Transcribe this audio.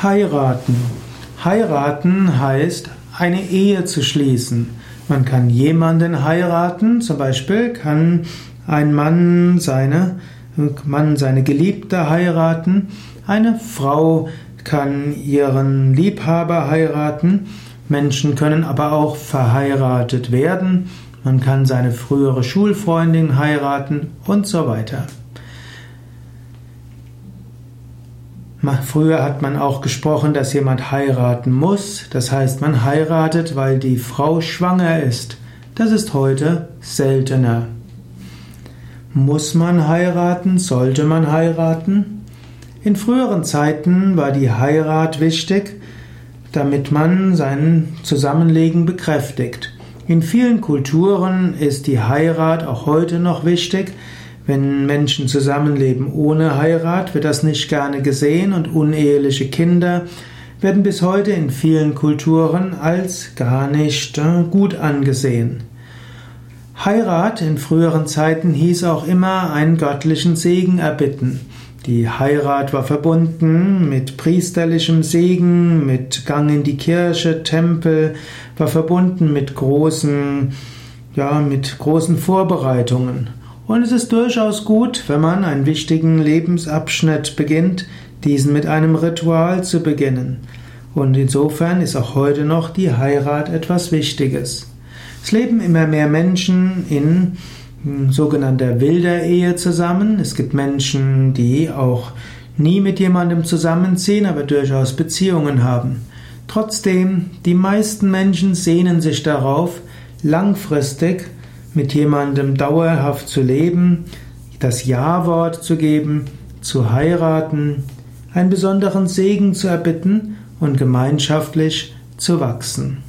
Heiraten. Heiraten heißt, eine Ehe zu schließen. Man kann jemanden heiraten, zum Beispiel kann ein Mann seine, Mann seine Geliebte heiraten, eine Frau kann ihren Liebhaber heiraten, Menschen können aber auch verheiratet werden, man kann seine frühere Schulfreundin heiraten und so weiter. Früher hat man auch gesprochen, dass jemand heiraten muss. Das heißt, man heiratet, weil die Frau schwanger ist. Das ist heute seltener. Muss man heiraten? Sollte man heiraten? In früheren Zeiten war die Heirat wichtig, damit man sein Zusammenlegen bekräftigt. In vielen Kulturen ist die Heirat auch heute noch wichtig, wenn Menschen zusammenleben ohne Heirat, wird das nicht gerne gesehen und uneheliche Kinder werden bis heute in vielen Kulturen als gar nicht äh, gut angesehen. Heirat in früheren Zeiten hieß auch immer einen göttlichen Segen erbitten. Die Heirat war verbunden mit priesterlichem Segen, mit Gang in die Kirche, Tempel, war verbunden mit großen, ja, mit großen Vorbereitungen. Und es ist durchaus gut, wenn man einen wichtigen Lebensabschnitt beginnt, diesen mit einem Ritual zu beginnen. Und insofern ist auch heute noch die Heirat etwas Wichtiges. Es leben immer mehr Menschen in hm, sogenannter wilder Ehe zusammen. Es gibt Menschen, die auch nie mit jemandem zusammenziehen, aber durchaus Beziehungen haben. Trotzdem, die meisten Menschen sehnen sich darauf, langfristig mit jemandem dauerhaft zu leben, das Ja-Wort zu geben, zu heiraten, einen besonderen Segen zu erbitten und gemeinschaftlich zu wachsen.